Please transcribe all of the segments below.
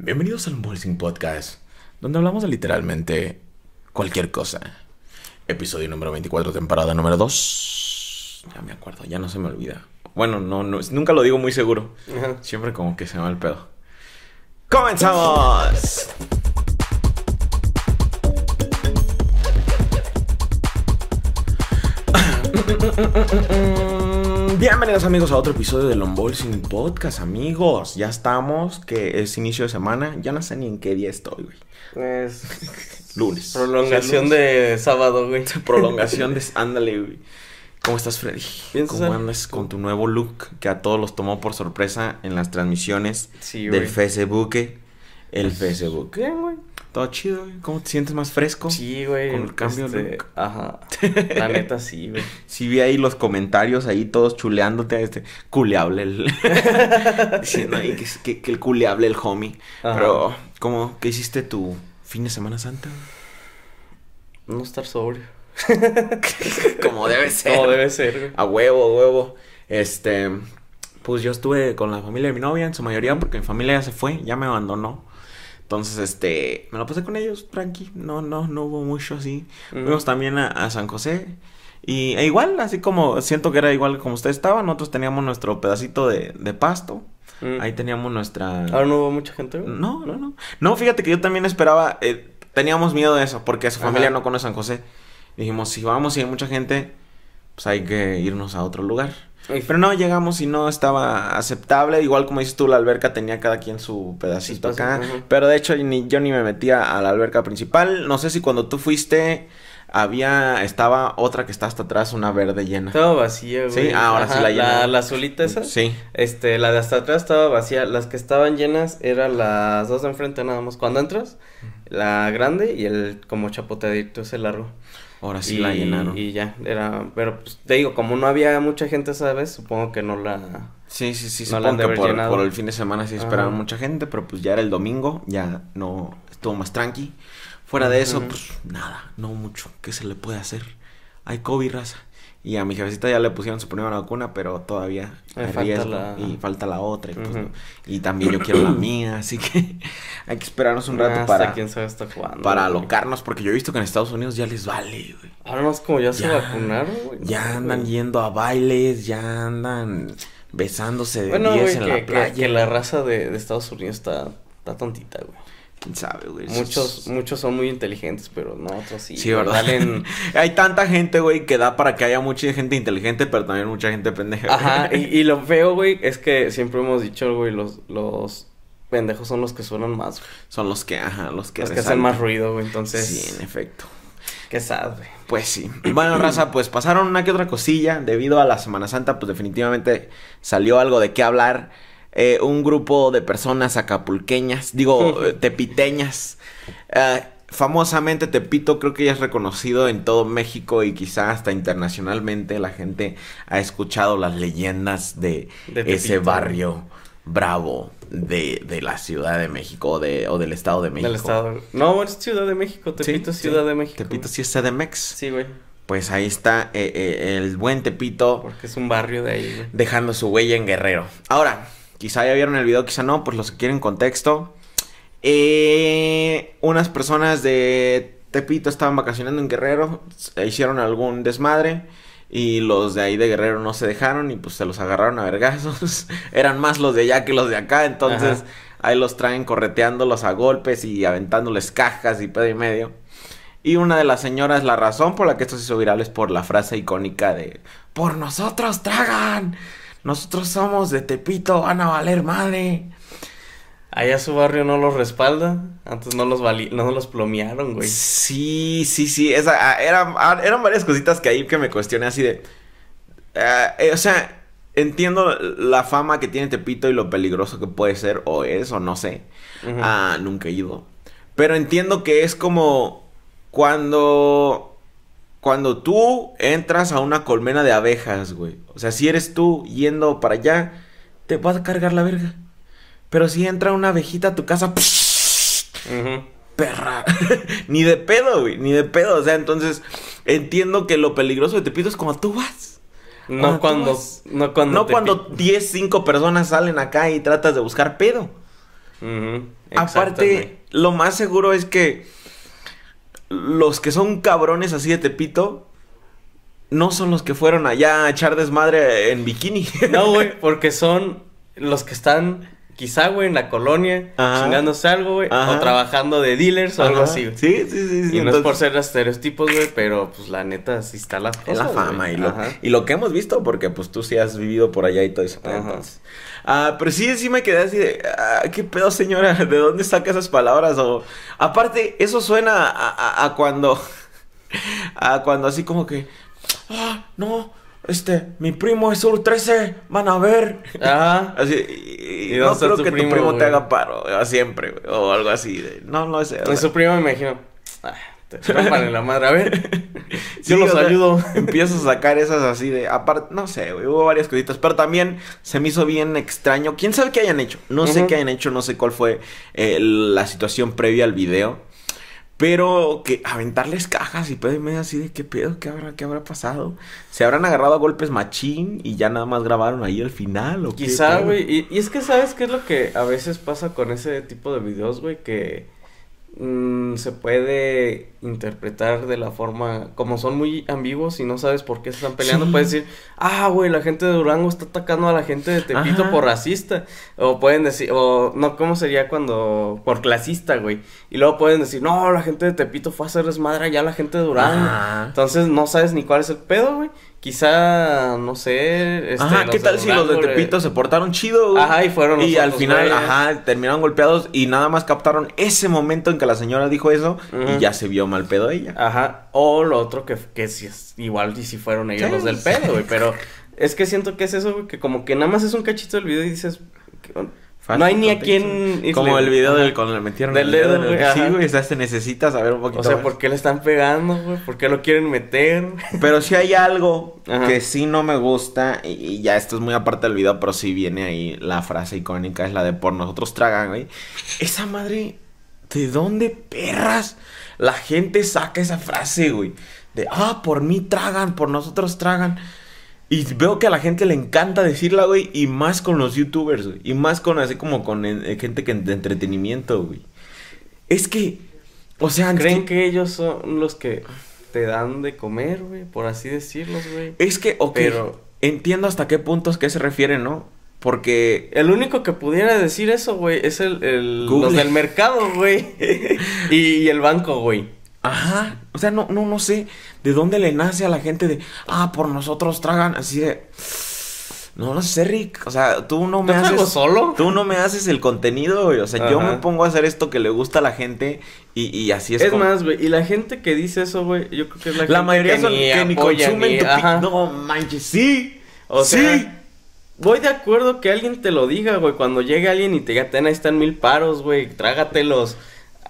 Bienvenidos al Unboxing Podcast, donde hablamos de literalmente cualquier cosa. Episodio número 24, temporada número 2. Ya me acuerdo, ya no se me olvida. Bueno, no, no nunca lo digo muy seguro. Ajá. Siempre como que se me va el pedo. ¡Comenzamos! Bienvenidos amigos a otro episodio del Unboxing Podcast, amigos. Ya estamos, que es inicio de semana. Ya no sé ni en qué día estoy, güey. Es Lunes. prolongación O sea, de sábado, güey. Prolongación de... Ándale, güey. ¿Cómo estás, Freddy? Bien, ¿Cómo andas con tu nuevo look que a todos los tomó por sorpresa en las transmisiones Sí, del. Facebook? El Facebook. Bien, güey. Todo chido, güey. ¿Cómo te sientes más fresco? Sí, güey. Con el cambio de este. Ajá. La neta, sí, güey. Sí vi ahí los comentarios ahí todos chuleándote a este culeable el diciendo ahí que, es- que, que el culeable el homie. Ajá. Pero ¿cómo qué hiciste tu fin de Semana Santa? No estar sobrio. Como debe ser. Como debe ser, güey. A huevo, a huevo. Este, pues yo estuve con la familia de mi novia en su mayoría porque mi familia ya se fue, ya me abandonó. Entonces, este, me lo pasé con ellos, tranqui. No, no, no hubo mucho así. Ujú. Fuimos también a, a San José. Y e igual, así como siento que era igual como ustedes estaban, nosotros teníamos nuestro pedacito de, de pasto. Mm. Ahí teníamos nuestra... Ahora no hubo mucha gente. No, no, no. No, fíjate que yo también esperaba, eh, teníamos miedo de eso, porque su familia Ajá. no conoce San José. Dijimos, si vamos y hay mucha gente, pues hay que irnos a otro lugar. Pero no, llegamos y no estaba aceptable. Igual como dices tú, la alberca tenía cada quien su pedacito Espacio, acá. Pero de hecho ni, yo ni me metía a la alberca principal. No sé si cuando tú fuiste había, estaba otra que está hasta atrás, una verde llena. Estaba vacía, güey. Sí, ah, ahora sí la La, llenaron. la azulita esa. Sí. Este, la de hasta atrás estaba vacía. Las que estaban llenas eran las dos de enfrente nada más. Cuando entras, la grande y el como chapoteadito ese largo. Ahora sí y, la llenaron. Y ya, era, pero pues te digo, como no había mucha gente esa vez, supongo que no la... Sí, sí, sí, No supongo que por, el fin de semana sí esperaban mucha gente, pero pues ya era el domingo, ya no estuvo más tranqui. Fuera de eso, pues nada, no mucho. ¿Qué se le puede hacer? Hay COVID, raza. Y a mi jefecita ya le pusieron su primera vacuna, pero todavía hay falta riesgo la- y falta la otra. Y, pues, no. Y también yo quiero la mía, así que hay que esperarnos un rato para, quién sabe hasta cuándo. para güey. alocarnos, porque yo he visto que en Estados Unidos ya les vale, güey. Ahora más como ya, se vacunaron, güey. Ya andan güey. yendo a bailes, ya andan besándose de Bueno, 10 güey, en que, la que- playa. que la raza de, de Estados Unidos está, está tontita, güey. ¿Quién sabe, güey? Muchos, muchos son muy inteligentes, pero no otros sí. Sí, ¿verdad? Valen... Hay tanta gente, güey, que da para que haya mucha gente inteligente, pero también mucha gente pendeja. güey. Ajá, y, y lo feo, güey, es que siempre hemos dicho, güey, los, los pendejos son los que suenan más, güey. Son los que, ajá, los que Los que hacen más ruido, güey, entonces... Sí, en efecto. Qué sad, güey. Pues sí. Bueno, raza, pues pasaron una que otra cosilla. Debido a la Semana Santa, pues definitivamente salió algo de qué hablar. Eh, un grupo de personas acapulqueñas, digo, eh, tepiteñas. Eh, famosamente Tepito creo que ya es reconocido en todo México y quizá hasta internacionalmente. La gente ha escuchado las leyendas de, De ese barrio bravo de, de la Ciudad de México o, de, o del Estado de México. Del estado. No, es Ciudad de México, Tepito sí. Ciudad de México. Tepito sí es CDMX. Sí, güey, Pues ahí está eh, eh, el buen Tepito porque es un barrio de ahí, güey. dejando su huella en Guerrero. Ahora, quizá ya vieron el video, quizá no, pues los que quieren contexto. Eh, unas personas de Tepito estaban vacacionando en Guerrero, hicieron algún desmadre y los de ahí de Guerrero no se dejaron y pues se los agarraron a vergazos. Eran más los de allá que los de acá, entonces Ajá. ahí los traen correteándolos a golpes y aventándoles cajas y pedo y medio. Y una de las señoras, la razón por la que esto se hizo viral es por la frase icónica de Por nosotros tragan, nosotros somos de Tepito, van a valer madre. Allá su barrio no los respalda. Antes no los vali no los plomearon, güey. Sí, sí, sí, esa, ah, eran, ah, eran varias cositas que ahí que me cuestioné así de... ah, eh, o sea, entiendo la fama que tiene Tepito y lo peligroso que puede ser, o es, o no sé. Ah, nunca he ido. Pero entiendo que es como cuando... Cuando tú entras a una colmena de abejas, güey. O sea, si eres tú yendo para allá, te vas a cargar la verga. Pero si entra una abejita a tu casa, perra. ni de pedo, güey. Ni de pedo. O sea, entonces entiendo que lo peligroso de Tepito es cuando tú vas. No Cuando no cuando No cuando pi- 10, 5 personas salen acá y tratas de buscar pedo. Aparte, lo más seguro es que los que son cabrones así de Tepito no son los que fueron allá a echar desmadre en bikini. No, güey, porque son los que están quizá, güey, en la colonia, chingándose algo, güey, o trabajando de dealers o algo así, güey. Sí, sí, sí. sí y no es por ser estereotipos, güey, pero pues la neta sí está cosas. Es la fama y lo, y lo que hemos visto, porque pues tú sí has vivido por allá y todo eso. Ah, pero sí, sí me quedé así de, ah, ¿qué pedo, señora? ¿De dónde saca esas palabras? O, aparte, eso suena a, a cuando, a cuando así como que, ah, no, este, mi primo es Sur 13, van a ver. Ajá. Así, y, no creo que tu primo te haga paro siempre, o algo así. no, no es. Es su primo, me imagino. Ah, te en la madre, a ver. Yo los ayudo. Empiezo a sacar esas así de. Aparte, no sé, güey, hubo varias cositas. Pero también se me hizo bien extraño. ¿Quién sabe qué hayan hecho? No sé qué hayan hecho, no sé cuál fue eh, la situación previa al video. Pero que aventarles cajas y pedo medio así de qué pedo, qué habrá, qué habrá pasado. ¿Se habrán agarrado a golpes machín y ya nada más grabaron ahí el final? ¿o Quizá, güey. Y, y, es que sabes qué es lo que a veces pasa con ese tipo de videos, güey, que Mm, se puede interpretar de la forma como son muy ambiguos y no sabes por qué se están peleando puedes decir ah güey la gente de Durango está atacando a la gente de Tepito por racista o pueden decir o no cómo sería cuando por clasista güey y luego pueden decir no la gente de Tepito fue a hacer desmadre allá a la gente de Durango entonces no sabes ni cuál es el pedo güey Quizá, no sé. Este, ajá, ¿qué tal si los de Tepito se portaron chido, güey? Ajá, y fueron Y al final, ajá, terminaron golpeados y nada más captaron ese momento en que la señora dijo eso y ya se vio mal pedo ella. Ajá, o lo otro que, que si es igual y si fueron ellos los del pedo, güey. Pero es que siento que es eso, güey, que como que nada más es un cachito del video y dices no hay ni a quien. Como el video del cuando le metieron el dedo. güey. Sí, güey. O sea, se necesita saber un poquito. O sea, ¿por qué le están pegando, güey? ¿Por qué lo quieren meter? Pero sí hay algo que sí no me gusta. Y, ya esto es muy aparte del video, pero sí viene ahí la frase icónica: es la de por nosotros tragan, güey. Esa madre, ¿de dónde perras? La gente saca esa frase, güey. De ah, por mí tragan, por nosotros tragan. Y veo que a la gente le encanta decirla, güey, y más con los youtubers, güey. Y más con así como con eh, gente que de entretenimiento, güey. Es que, o sea... ¿Creen que... ellos son los que te dan de comer, güey? Por así decirlos, güey. Es que, ok, Pero... entiendo hasta qué puntos que se refiere, ¿no? Porque... El único que pudiera decir eso, güey, es el, el los del mercado, güey. y el banco, güey. Ajá. O sea, no, no, no sé de dónde le nace a la gente de, ah, por nosotros tragan, así de. No, no sé, Rick. O sea, tú no me haces. solo? Tú no me haces el contenido, güey. O sea, yo me pongo a hacer esto que le gusta a la gente y, y así es. Es más, güey. Y la gente que dice eso, güey, yo creo que es la, la mayoría que son ni que ni consumen tu No manches, sí. O sea. Voy de acuerdo que alguien te lo diga, güey. Cuando llegue alguien y te diga, ten, ahí están mil paros, güey. Trágatelos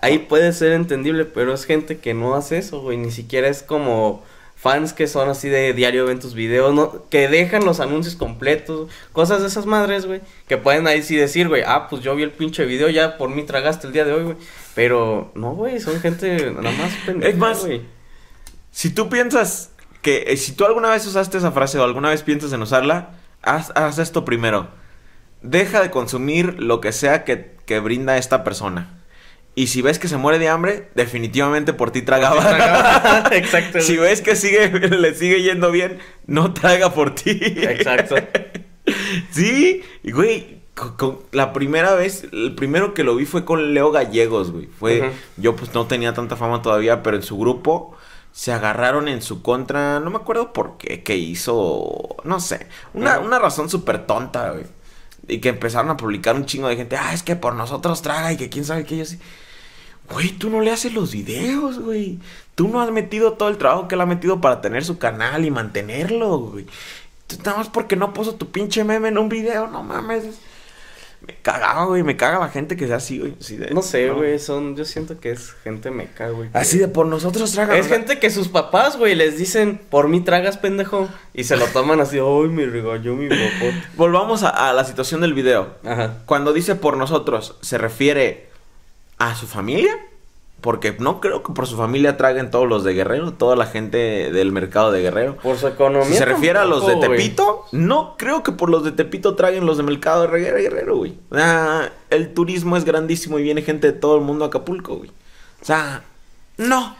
ahí puede ser entendible, pero es gente que no hace eso, güey, ni siquiera es como fans que son así de diario ven tus videos, no, que dejan los anuncios completos, cosas de esas madres, güey, que pueden ahí sí decir, güey, ah, pues yo vi el pinche video, ya por mí tragaste el día de hoy, güey, pero no, güey, son gente nada más pendeja, Es más, güey. Si tú piensas que, eh, si tú alguna vez usaste esa frase o alguna vez piensas en usarla, haz, haz esto primero. Deja de consumir lo que sea que, que brinda esta persona. Y si ves que se muere de hambre, definitivamente por ti tragaba. Exacto. si ves que sigue, le sigue yendo bien, no traga por ti. Exacto. sí, y güey, la primera vez, el primero que lo vi fue con Leo Gallegos, güey. Fue, yo pues no tenía tanta fama todavía, pero en su grupo se agarraron en su contra, no me acuerdo por qué, que hizo, no sé, una, una razón súper tonta, güey. Y que empezaron a publicar un chingo de gente, ah, es que por nosotros traga y que quién sabe qué yo sí. Güey, tú no le haces los videos, güey. Tú no has metido todo el trabajo que él ha metido para tener su canal y mantenerlo, güey. Nada más porque no puso tu pinche meme en un video, no mames. Me cagaba, güey, me caga la gente que sea así, güey. no sé, güey, son, yo siento que es gente meca, güey. Así de por nosotros tragan. Es gente que sus papás, güey, les dicen, por mí tragas, pendejo. Y se lo toman así, ay, me regañó mi papá. Volvamos a, a, la situación del video. Ajá. Cuando dice por nosotros, ¿se refiere a su familia Porque no creo que por su familia traguen todos los de Guerrero, toda la gente del mercado de Guerrero. Por su economía. Si se refiere a los de. Tepito, no creo que por los de Tepito traguen los de mercado de Guerrero, Guerrero, güey. O sea, el turismo es grandísimo y viene gente de todo el mundo a Acapulco, güey. O sea, no.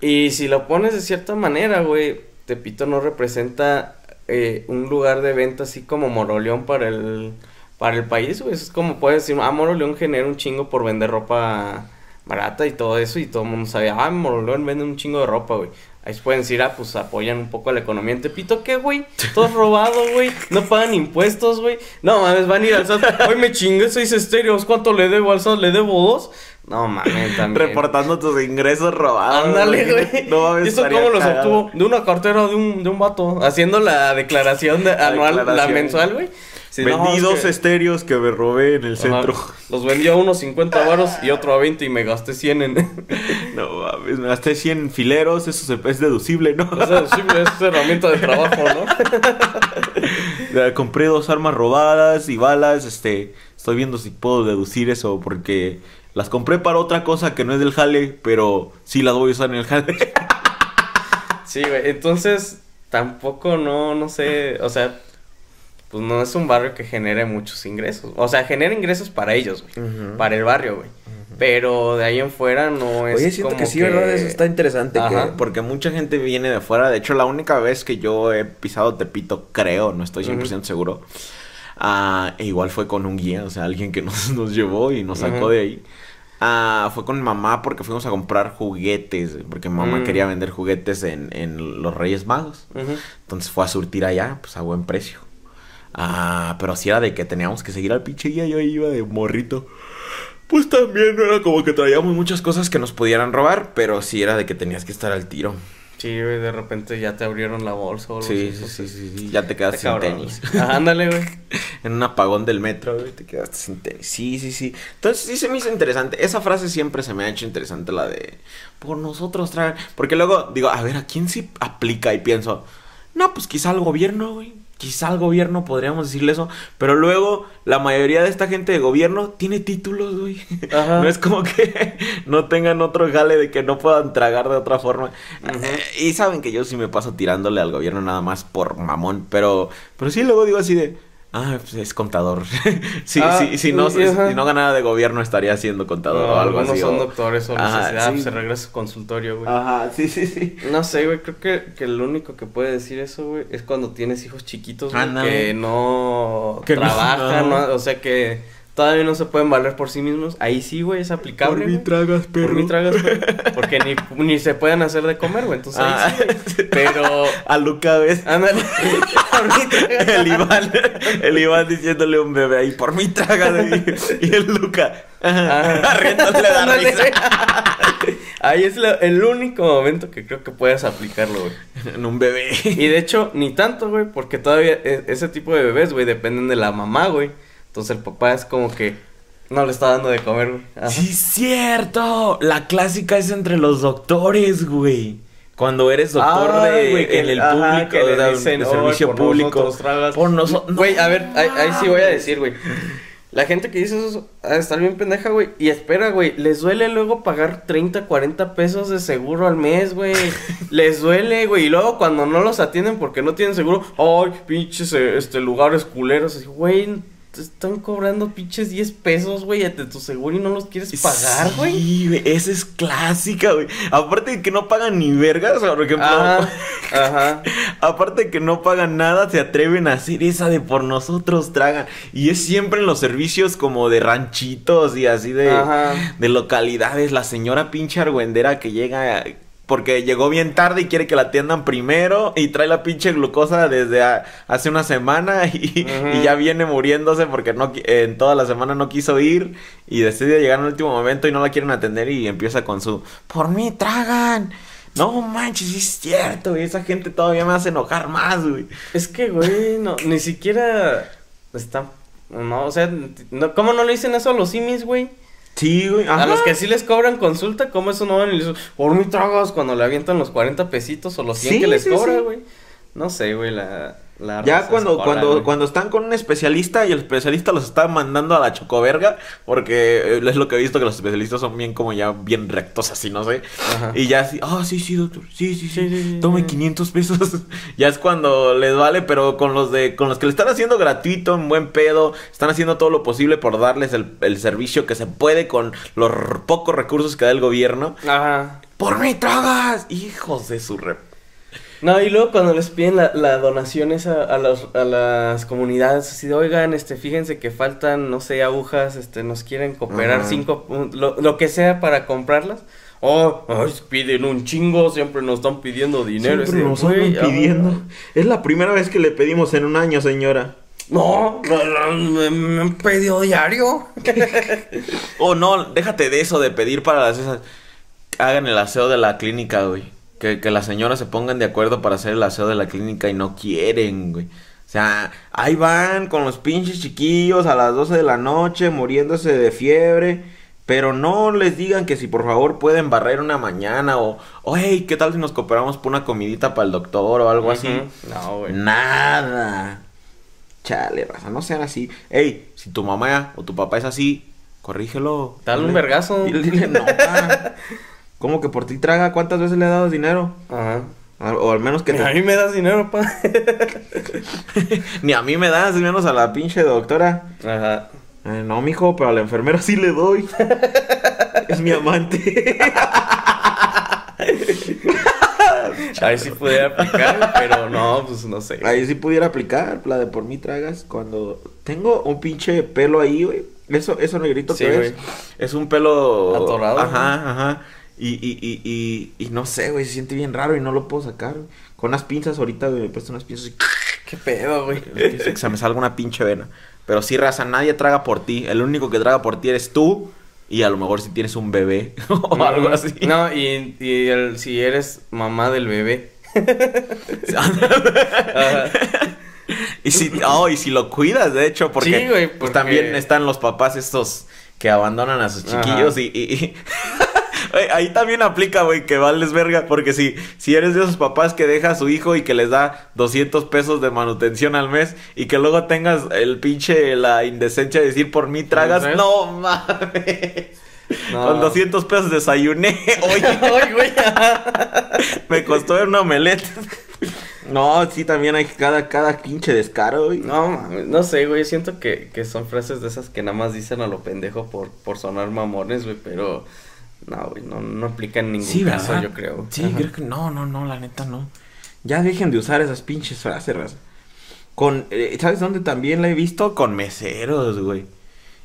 Y si lo pones de cierta manera, güey, Tepito no representa eh, un lugar de venta así como Moroleón para el, para el país, güey. Es como puedes decir, ah, Moroleón genera un chingo por vender ropa barata y todo eso, y todo el mundo sabe, ah, Moroleón vende un chingo de ropa, güey. Ahí se pueden decir, ah, pues apoyan un poco a la economía. En Tepito, ¿qué, güey? Todo robado, güey. No pagan impuestos, güey. No mames, van a ir al SAT. Hoy me chingué seis estéreos. ¿Cuánto le debo al SAT? ¿Le debo dos? No mames, también. Reportando tus ingresos robados. Ándale, güey. No mames, ¿Y eso cómo los cagado. obtuvo? De una cartera de un, de un vato. Haciendo la declaración de- anual, la declaración. mensual, güey. Sí, no, Vendí es dos que- estéreos que me robé en el Ajá. centro. Los vendió a unos 50 varos y otro a 20 y me gasté 100 en... No mames, me gasté 100 fileros, eso es deducible, ¿no? Sea, sí, es herramienta de trabajo, ¿no? Compré dos armas robadas y balas, este, estoy viendo si puedo deducir eso porque las compré para otra cosa que no es del jale, pero sí las voy a usar en el jale. Sí, güey. Entonces, tampoco no, no sé, o sea, pues no es un barrio que genere muchos ingresos. O sea, genera ingresos para ellos, güey. Para el barrio, güey. Pero de ahí en fuera no es Oye, siento como que sí, ¿verdad? Eso está interesante, que- porque mucha gente viene de fuera. De hecho, la única vez que yo he pisado Tepito, creo, no estoy 100% seguro, ah, e igual fue con un guía, o sea, alguien que nos, nos llevó y nos sacó de ahí. Ah, fue con mi mamá porque fuimos a comprar juguetes, porque mi mamá Mm. quería vender juguetes en, en los Reyes Magos. Entonces fue a surtir allá, pues a buen precio. Ah, pero si era de que teníamos que seguir al pinche guía, yo iba de morrito. Pues también no era como que traíamos muchas cosas que nos pudieran robar, pero sí era de que tenías que estar al tiro. Sí, güey, de repente ya te abrieron la bolsa o algo Sí, así, sí, pues, sí, sí, sí, ya te quedaste sin cabrón, tenis. güey. Ajá, ándale, güey. en un apagón del metro, güey, te quedaste sin tenis. Sí, sí, sí. Entonces sí se me hizo interesante. Esa frase siempre se me ha hecho interesante, la de por nosotros traer. Porque luego digo, a ver, ¿a quién sí aplica? Y pienso, no, pues quizá al gobierno, güey. Quizá al gobierno podríamos decirle eso. Pero luego la mayoría de esta gente de gobierno tiene títulos, güey. Ajá. No es como que no tengan otro jale de que no puedan tragar de otra forma. Eh, y saben que yo sí me paso tirándole al gobierno nada más por mamón. Pero, pero sí luego digo así de. Ah, pues es contador. sí, Ah, sí, si no, si no ganara de gobierno estaría siendo contador No, o algo algunos así. son o- doctores o Ajá, sí. pues, se regresa a su consultorio, güey. Ajá, sí, sí, sí. No sé, güey, creo que, que el único que puede decir eso, güey, es cuando tienes hijos chiquitos, güey, que no Que trabajan. ¿no? o sea que todavía no se pueden valer por sí mismos. Ahí sí, güey, es aplicable. güey. tragas, Por mí tragas, güey, porque ni, ni se pueden hacer de comer, güey, entonces Ah, ahí sí, güey. Pero, A Luca, ¿ves? ándale, por mí tragas. El Iván, el Iván diciéndole a un bebé ahí, por mí traga de Y el Luca, Ah. riéndole Ándale. risa. Ahí es la- el único momento que creo que puedes aplicarlo, güey. En un bebé. Y de hecho, ni tanto, güey, porque todavía e- ese tipo de bebés, güey, dependen de la mamá, güey. Entonces el papá es como que no le está dando de comer, güey. Ajá. Sí, cierto. La clásica es entre los doctores, güey. Cuando eres doctor Ah, de, que- en el ajá, público, que le dicen, de "Ay, servicio por público. nosotros tragas". Por nosotros. Güey, a ver, ahí, ahí sí voy a decir, güey. La gente que dice eso estar bien pendeja, güey. Y espera, güey. Les duele luego pagar 30, 40 pesos de seguro al mes, güey. Les duele, güey. Y luego cuando no los atienden porque no tienen seguro, ay, pinches eh, este, lugares culeros. Así, güey, te están cobrando pinches 10 pesos, güey, de tu seguro y no los quieres pagar, güey. Sí, güey, esa es clásica, güey. Aparte de que no pagan ni vergas, o sea, por ejemplo, Ajá, ajá. aparte de que no pagan nada, se atreven a hacer esa de por nosotros tragan. Y es siempre en los servicios como de ranchitos y así de, Ajá. de localidades. La señora pinche argüendera que llega porque llegó bien tarde y quiere que la atiendan primero y trae la pinche glucosa desde a- hace una semana y, ya viene muriéndose porque no qui- en toda la semana no quiso ir y decide llegar en el último momento y no la quieren atender y empieza con su por mí tragan. No manches, es cierto, güey. Esa gente todavía me hace enojar más, güey. Es que, güey, no, ni siquiera está. No, o sea, no, ¿cómo no le dicen eso a los simis, güey? Sí, güey. A los que sí les cobran consulta, ¿cómo eso no van y les dicen, por mí tragas cuando le avientan los 40 pesitos o los 100 Sí, que les sí, cobra, sí. güey? No sé, güey, la, La Ya cuando, escolar, cuando, güey. cuando están con un especialista y el especialista los está mandando a la chocoverga, porque eh, es lo que he visto que los especialistas son bien como ya bien rectos así, no sé. Ajá. Y ya así, ah, sí, sí, doctor, sí, sí, sí, Sí, sí, tome sí. 500 pesos. ya es cuando les vale, pero con los de, con los que le están haciendo gratuito, en buen pedo, están haciendo todo lo posible por darles el, el servicio que se puede con los pocos recursos que da el gobierno. Ajá. ¡Por mí tragas! Hijos de su rep. No, y luego cuando les piden la, la donación esa a, los, a las comunidades, así de, oigan, este, fíjense que faltan, no sé, agujas, este, nos quieren cooperar Ajá. cinco, lo, lo que sea para comprarlas. Oh, ay, piden un chingo, siempre nos están pidiendo dinero. Siempre nos "Güey, andan ah, pidiendo. Es la primera vez que le pedimos en un año, señora. No, no, no, me, me han pedido diario. Oh, no, déjate de eso, de pedir para las esas. Hagan el aseo de la clínica, güey. Que, que las señoras se pongan de acuerdo para hacer el aseo de la clínica y no quieren, güey. O sea, ahí van con los pinches chiquillos a las 12 de la noche muriéndose de fiebre. Pero no les digan que si por favor pueden barrer una mañana o, o hey, ¿qué tal si nos cooperamos por una comidita para el doctor o algo así? Ujú. No, güey. Nada. Chale, raza, no sean así. Ey, si tu mamá o tu papá es así, corrígelo. Dale un vergazo. Dile, dile, no, pa. ¿Cómo que por ti traga? ¿Cuántas veces le has dado dinero? Ajá. O al menos que A te... mí me das dinero, pa. Ni a mí me das, menos a la pinche doctora. Ajá. Eh, no, mijo, pero a la enfermera sí le doy. es mi amante. Ahí sí pudiera aplicar, pero no, pues no sé. Ahí sí pudiera aplicar la de por mí tragas cuando tengo un pinche pelo ahí, güey. Eso, eso negrito Sí, que güey. es. Es un pelo Atorado, Ajá, ajá. Y, y, y, y, y no sé, güey, se siente bien raro y no lo puedo sacar. güey. Con unas pinzas ahorita, güey, me he puesto unas pinzas y ¿Qué pedo, güey? que se me salga una pinche vena. Pero sí, raza, nadie traga por ti. El único que traga por ti eres tú. Y a lo mejor si tienes un bebé o algo así. No, y, y el, si eres mamá del bebé. Ajá. Y si, oh, y si lo cuidas, de hecho, porque, Sí, güey, pues, porque- también están los papás estos que abandonan a sus Ajá. chiquillos y... y- y- Ahí también aplica, güey, que vales verga, porque si, si eres de esos papás que deja a su hijo y que les da 200 pesos de manutención al mes y que luego tengas el pinche, la indecencia de decir por mí tragas, ¿Sabes? no mames. No. Con 200 pesos desayuné, oye, güey. me costó una omelette. No, sí, también hay cada, cada pinche descaro, güey. No, mames, no sé, güey. Siento que, que son frases de esas que nada más dicen a lo pendejo por, por sonar mamones, güey. Pero no, güey, no, no aplica en ningún Sí, caso, ¿verdad? yo creo. Sí, Ajá. creo que no, no, no, la neta no. Ya dejen de usar esas pinches frases, raza. Con, eh, ¿sabes dónde también la he visto? Con meseros, güey.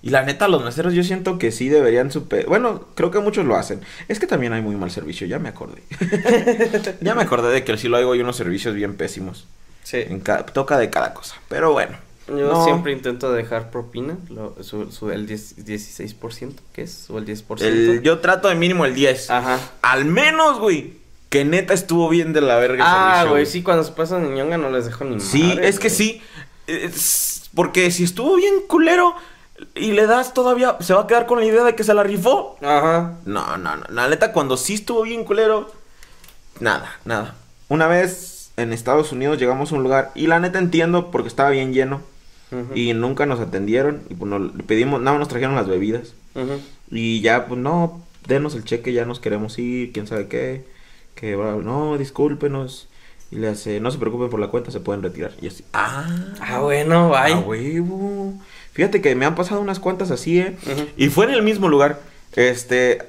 Y la neta, los meseros yo siento que sí deberían super... Bueno, creo que muchos lo hacen. Es que también hay muy mal servicio, ya me acordé. ya me acordé de que sí lo hago y unos servicios bien pésimos. Sí. En ca- toca de cada cosa. Pero bueno. Yo no. siempre intento dejar propina, lo, su, su- el 10, 16%, que es, o el 10%. El- yo trato de mínimo el 10. Ajá. Al menos, güey. Que neta estuvo bien de la verga Ah, güey, sí, cuando se pasan ñonga no les dejo ni Sí, madre, es que sí. Es- porque si estuvo bien culero y le das todavía, se va a quedar con la idea de que se la rifó. Ajá. No, no, no. La neta, cuando sí estuvo bien culero, nada, nada. Una vez en Estados Unidos llegamos a un lugar y la neta entiendo porque estaba bien lleno Y nunca nos atendieron y pues no, le pedimos, nada nos trajeron las bebidas y ya pues no, denos el cheque, ya nos queremos ir, quién sabe qué, que no, discúlpenos y le hace, no se preocupen por la cuenta, se pueden retirar y así, ah, Ah, bueno, bye. a huevo. Fíjate que me han pasado unas cuantas así, ¿eh? Y fue en el mismo lugar. Este,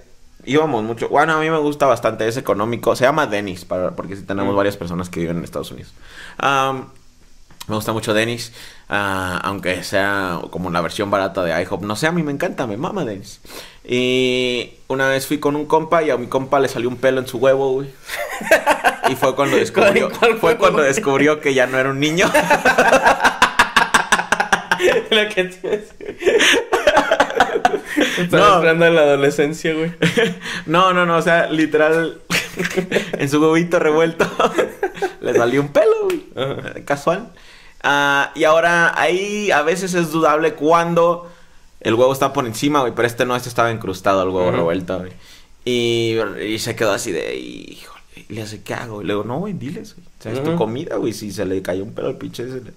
íbamos mucho. Bueno, a mí me gusta bastante, es económico. Se llama Dennis, para, porque sí tenemos Mm. varias personas que viven en Estados Unidos. Me gusta mucho Dennis, ah, aunque sea como la versión barata de IHOP. No sé, a mí me encanta, me mama Dennis. Y una vez fui con un compa y a mi compa le salió un pelo en su huevo, güey. Y fue cuando descubrió, ¿Cuál fue cuando descubrió que ya no era un niño. Lo que. Estaba No. entrando en la adolescencia, güey. No, no, no, o sea, literal, en su huevito revuelto le salió un pelo, güey. Ajá. Casual. Ah, y ahora ahí a veces es dudable cuando el huevo está por encima, güey, pero este no, este estaba incrustado al huevo Ujú. revuelto, güey. Y, y se quedó así de, híjole, Y le hace, ¿qué hago? Y le digo, no, güey, diles, güey. O sea, es tu comida, güey. Si se le cayó un pelo al pinche ese, le-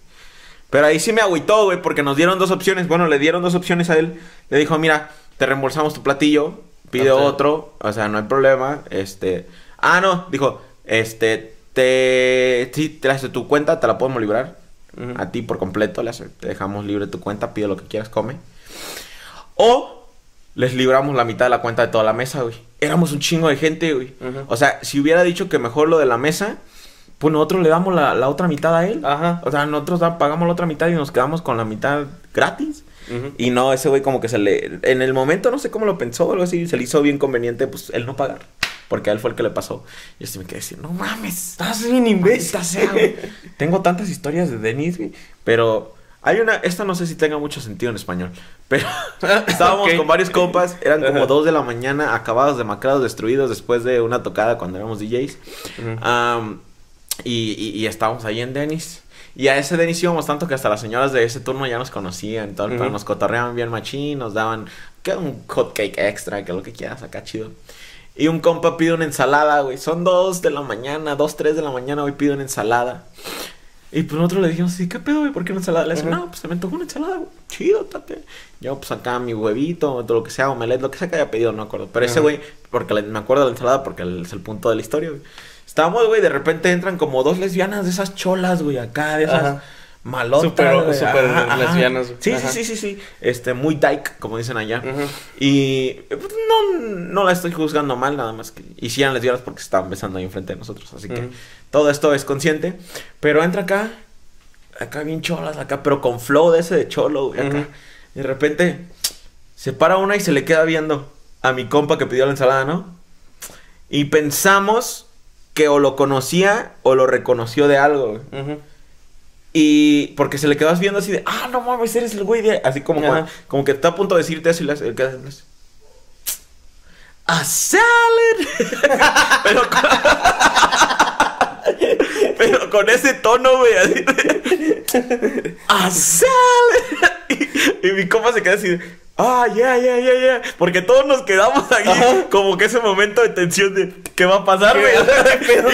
Pero ahí sí me agüitó, güey, porque nos dieron dos opciones. Bueno, le dieron dos opciones a él. Le dijo, mira, te reembolsamos tu platillo, pide otro, o sea, no hay problema. Este. Ah, no, dijo, este, te. Sí, te tu cuenta, te la podemos A ti por completo, le hace, te dejamos libre tu cuenta, pide lo que quieras, come. O les libramos la mitad de la cuenta de toda la mesa, güey. Éramos un chingo de gente, güey. O sea, si hubiera dicho que mejor lo de la mesa, pues nosotros le damos la, la otra mitad a él. Ajá. O sea, nosotros da- pagamos la otra mitad y nos quedamos con la mitad gratis. Y no, ese güey como que se le... En el momento no sé cómo lo pensó o algo así, se le hizo bien conveniente, pues, él no pagar. Porque a él fue el que le pasó. Y así me quedé decir, no mames. Estás bien imbécil. Tengo tantas historias de Denis, güey. Pero hay una... Esta no sé si tenga mucho sentido en español. Pero estábamos con varios compas. Eran como dos de la mañana, acabados, demacrados, destruidos después de una tocada cuando éramos DJs. Y, y, y estábamos ahí en Denis. Y a ese Denis íbamos tanto que hasta las señoras de ese turno ya nos conocían. Todo, Ujú. Nos cotorreaban bien machín, nos daban que un hot cake extra, que lo que quieras, acá chido. Y un compa pide una ensalada, güey. Son dos de la mañana, dos, tres de la mañana, güey, pide una ensalada. Y pues nosotros le dijimos, sí, ¿qué pedo, güey? ¿Por qué una ensalada? Le Ujú. no, pues se me antojó una ensalada, güey. Chido, tate. Yo, pues acá mi huevito, todo lo que sea, omelette, lo que sea que haya pedido, no me acuerdo. Pero ese güey, porque le- me acuerdo de la ensalada porque el- es el punto de la historia, güey. Estábamos, güey, de repente entran como dos lesbianas de esas cholas, güey, acá, de esas Ajá. Súper ajá, ajá. lesbianas. Sí, Ajá. sí, sí, sí, sí. Este, muy dyke, como dicen allá. Y pues, no, no la estoy juzgando mal, nada más que. Y sí eran lesbianas porque se estaban besando ahí enfrente de nosotros. Así que todo esto es consciente. Pero entra acá, acá bien cholas, acá, pero con flow de ese de cholo, güey, acá. De repente se para una y se le queda viendo a mi compa que pidió la ensalada, ¿no? Y pensamos que o lo conocía o lo reconoció de algo, güey. Y porque se le quedas viendo así de, ah, no mames, eres el güey de. Así como, cuando- como que está a punto de decirte eso y le hace- A salad. pero, con... pero con ese tono, güey, así de, A salad. y, y mi compa se queda así de. Ah, ya, ya, ya, ya. Porque todos nos quedamos aquí Ajá. como que ese momento de tensión de ¿qué va a pasar, güey?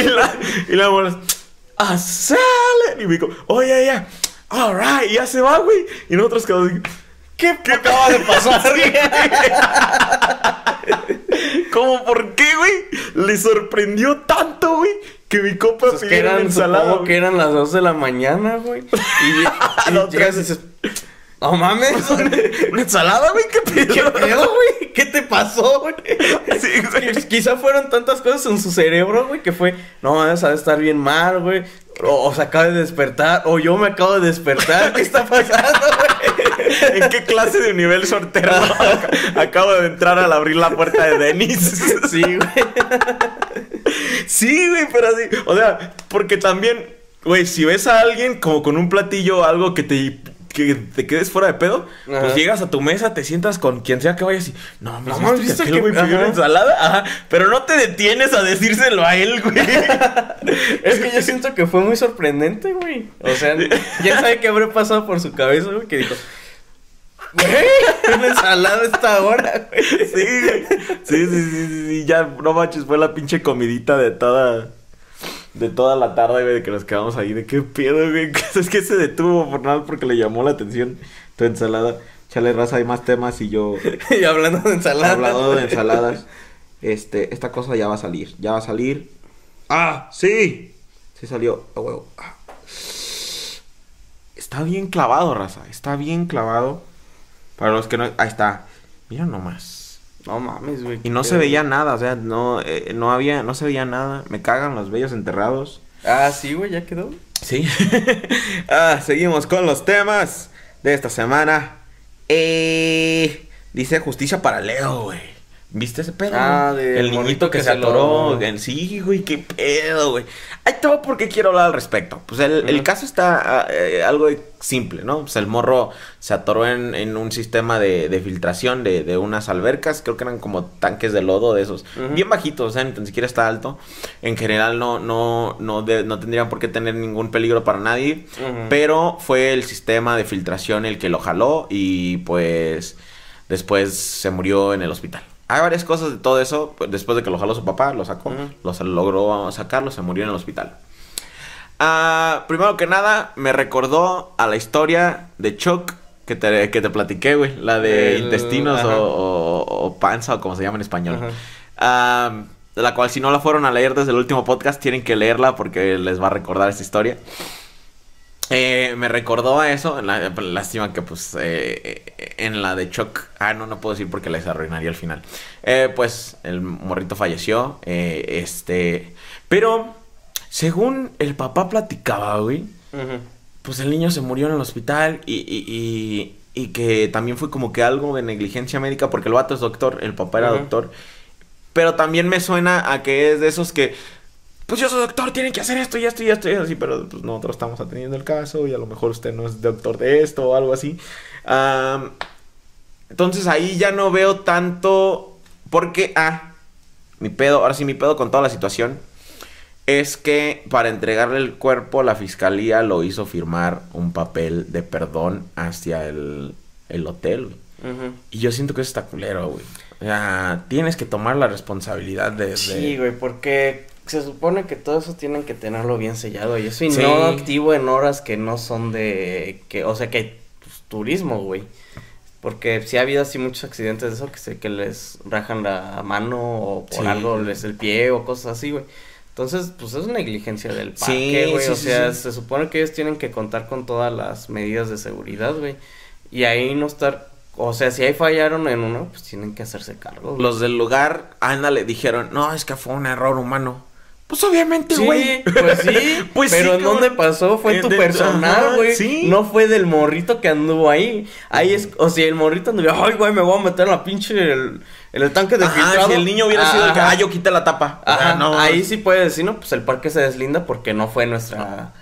y la, y la a salad. Y me dijo, oh, ya. Alright, y ya se va, güey. Y nosotros quedamos así, ¿Qué, ¿Qué acaba de pasar? ¿Cómo por qué, güey? Le sorprendió tanto, güey, que mi compa Pues que pidiera eran, ensalada. supongo que eran las 2 de la mañana, güey. Y, y No, llegas y dices, no mames. ¿Una ensalada, güey? ¿Qué ¿Qué pedo? pedo, güey? ¿Qué te pasó, güey? Sí, güey. Qui- Quizá fueron tantas cosas en su cerebro, güey, que fue, no ha de estar bien mal, güey. O, o se acaba de despertar, o yo me acabo de despertar. ¿Qué está pasando, güey? ¿En qué clase de universo alterno ac- acabo de entrar al abrir la puerta de Denis? Sí, güey. Sí, güey, pero así. O sea, porque también, güey, si ves a alguien como con un platillo, algo que te. Que te quedes fuera de pedo, Ajá. pues llegas a tu mesa, te sientas con quien sea que vayas y. No, No, mames, ¿viste ¿viste que que- güey pidió una ensalada? Ajá. Pero no te detienes a decírselo a él, güey. Es que yo siento que fue muy sorprendente, güey. O sea, ya sabe qué habrá pasado por su cabeza, güey, que dijo, güey, una ensalada a esta hora, güey. Sí, güey. Sí, sí, sí, sí, sí, ya, no manches, fue la pinche comidita de toda, de toda la tarde, güey, de que nos quedamos ahí, de qué pedo, güey, es que se detuvo por nada porque le llamó la atención tu ensalada. Chale, raza, hay más temas y yo, Y hablando de ensalada. hablando de ensaladas, este, esta cosa ya va a salir, ya va a salir. ¡Ah, sí! Sí salió, a huevo. Ah. Está bien clavado, raza, está bien clavado. Para los que no, ahí está, mira nomás. No mames, güey. Y no se veía nada, o sea, no, eh, no había, no se veía nada. Me cagan los bellos enterrados. Ah, sí, güey, ya quedó. Sí. ah, seguimos con los temas de esta semana. Eh, dice justicia para Leo, güey. ¿Viste ese pedo? Ah, del El niñito que, que se lo- atoró. el- Sí, güey, qué pedo, güey. Ahí te va porque quiero hablar al respecto. Pues el, el caso está ah, eh, algo de- simple, ¿no? Pues el morro se atoró en, en un sistema de, de filtración de, de unas albercas. Creo que eran como tanques de lodo de esos. Bien bajitos, o sea, ni tan siquiera está alto. En general no, no, no, de- no tendrían por qué tener ningún peligro para nadie. Pero fue el sistema de filtración el que lo jaló y pues después se murió en el hospital. Hay varias cosas de todo eso. Pues, después de que lo jaló su papá, lo sacó, los logró sacarlo, se murió en el hospital. Ah, primero que nada, me recordó a la historia de Chuck que te, que te platiqué, güey. La de intestinos o, panza o como se llama en español. Ah, la cual si no la fueron a leer desde el último podcast, tienen que leerla porque les va a recordar esta historia. Eh, me recordó a eso, la, lástima que pues eh, en la de Chuck, ah no, no puedo decir porque les arruinaría el final. Eh, pues el morrito falleció, este, pero según el papá platicaba, güey, pues el niño se murió en el hospital y, y, y, que también fue como que algo de negligencia médica porque el vato es doctor, el papá era doctor. Pero también me suena a que es de esos que, pues yo soy doctor, tienen que hacer esto y esto y esto y así, pero pues nosotros estamos atendiendo el caso y a lo mejor usted no es doctor de esto o algo así. entonces ahí ya no veo tanto porque, ah, mi pedo, ahora sí mi pedo con toda la situación es que para entregarle el cuerpo la fiscalía lo hizo firmar un papel de perdón hacia el, hotel, Y yo siento que eso está culero, güey. O sea, tienes que tomar la responsabilidad de... Sí, güey, porque se supone que todo eso tienen que tenerlo bien sellado y eso y no activo en horas que no son de... que O sea, que hay pues, turismo, güey. Porque si ha habido así muchos accidentes de eso que sé que les rajan la mano o por algo les el pie o cosas así, güey. Entonces, pues es negligencia del parque, güey. o sea, se supone que ellos tienen que contar con todas las medidas de seguridad, güey. Y ahí no estar. O sea, si ahí fallaron en uno, pues tienen que hacerse cargo. Los del lugar, ándale, dijeron, no, es que fue un error humano. Pues obviamente, güey. pues sí. pues pero ¿en dónde pasó? Fue en tu personal, güey. Sí. No fue del morrito que anduvo ahí. Ahí es, o sea, el morrito anduvo, ay, güey, me voy a meter en la pinche el, en el tanque de filtrado. Si el niño hubiera sido el que, ah, yo quité la tapa. Ajá, no, ahí sí puede decir, no, pues el parque se deslinda porque no fue nuestra.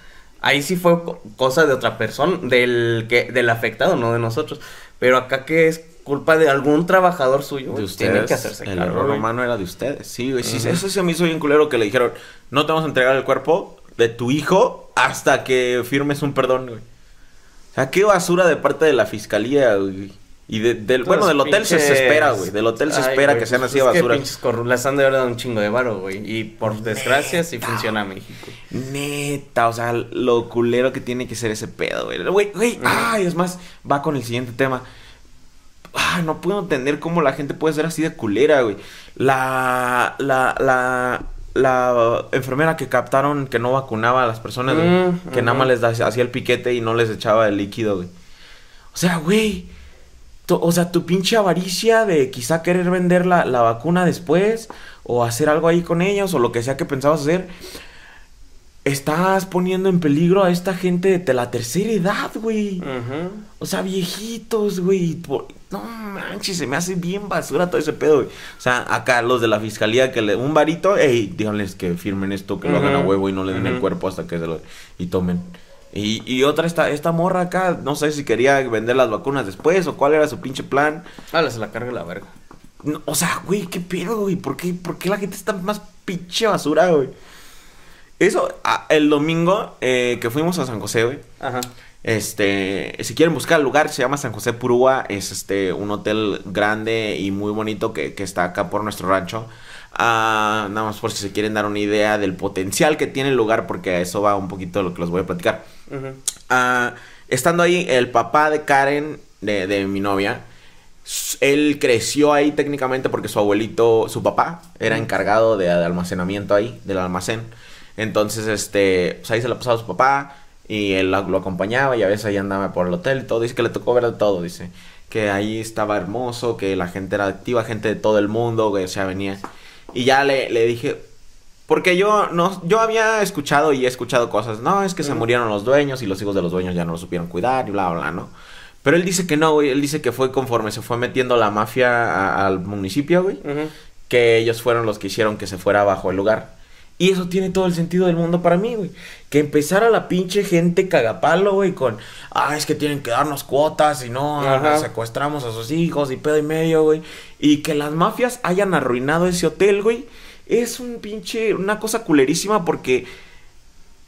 Ahí sí fue cosa de otra persona, del que, del afectado, no de nosotros. Pero acá que es culpa de algún trabajador suyo, de ustedes, tiene que hacerse El error humano era de ustedes. Sí, güey. Sí, eso sí a mí soy un culero que le dijeron, no te vamos a entregar el cuerpo de tu hijo hasta que firmes un perdón, güey. O sea, qué basura de parte de la fiscalía, güey. Y del, bueno, del hotel se, espera, güey. Del hotel se espera que sean pues así basura. Pinches las han de verdad un chingo de varo, güey. Y por desgracia sí funciona México. Neta, o sea, lo culero que tiene que ser ese pedo, güey. Güey, güey. Ay, es más, va con el siguiente tema ah, no puedo entender cómo la gente puede ser así de culera, güey. La, la, la, la enfermera que captaron que no vacunaba a las personas, mm, que nada más les hacía el piquete y no les echaba el líquido, güey. O sea, güey. O sea, tu pinche avaricia de quizá querer vender la, la vacuna después o hacer algo ahí con ellos o lo que sea que pensabas hacer estás poniendo en peligro a esta gente de la tercera edad, güey. O sea, viejitos, güey. No manches, se me hace bien basura todo ese pedo, güey. O sea, acá los de la fiscalía que le... Un varito, ey, díganles que firmen esto, que lo hagan a huevo y no le den el cuerpo hasta que se lo... Y tomen. Y, y otra, esta, esta morra acá, no sé si quería vender las vacunas después o cuál era su pinche plan. Ah, se la carga la verga. o sea, güey, qué pedo, güey. ¿Por qué, ¿Por qué la gente está más pinche basura, güey? Eso, el domingo eh, que fuimos a San José, güey. Ajá. Este, si quieren buscar el lugar, se llama San José Purúa. Es este, un hotel grande y muy bonito que, está acá por nuestro rancho. Ah, nada más por si se quieren dar una idea del potencial que tiene el lugar, porque a eso va un poquito de lo que les voy a platicar. Ah, estando ahí, el papá de Karen, de, de mi novia, él creció ahí técnicamente porque su abuelito, su papá, era encargado de, de almacenamiento ahí, del almacén. Entonces, este, pues ahí se la pasaba a su papá y él lo, acompañaba y a veces ahí andaba por el hotel y todo. Dice que le tocó ver de todo, dice. Que ahí estaba hermoso, que la gente era activa, gente de todo el mundo, que o sea, venía. Y ya le, le dije, porque yo no, yo había escuchado y he escuchado cosas, no, es que se murieron los dueños y los hijos de los dueños ya no lo supieron cuidar y bla, bla, ¿no? Pero él dice que no, güey, él dice que fue conforme se fue metiendo la mafia al municipio, güey, que ellos fueron los que hicieron que se fuera abajo el lugar. Y eso tiene todo el sentido del mundo para mí, güey. Que empezara la pinche gente cagapalo, güey, con, ah, es que tienen que darnos cuotas y no, secuestramos a sus hijos y pedo y medio, güey. Y que las mafias hayan arruinado ese hotel, güey. Es un pinche, una cosa culerísima porque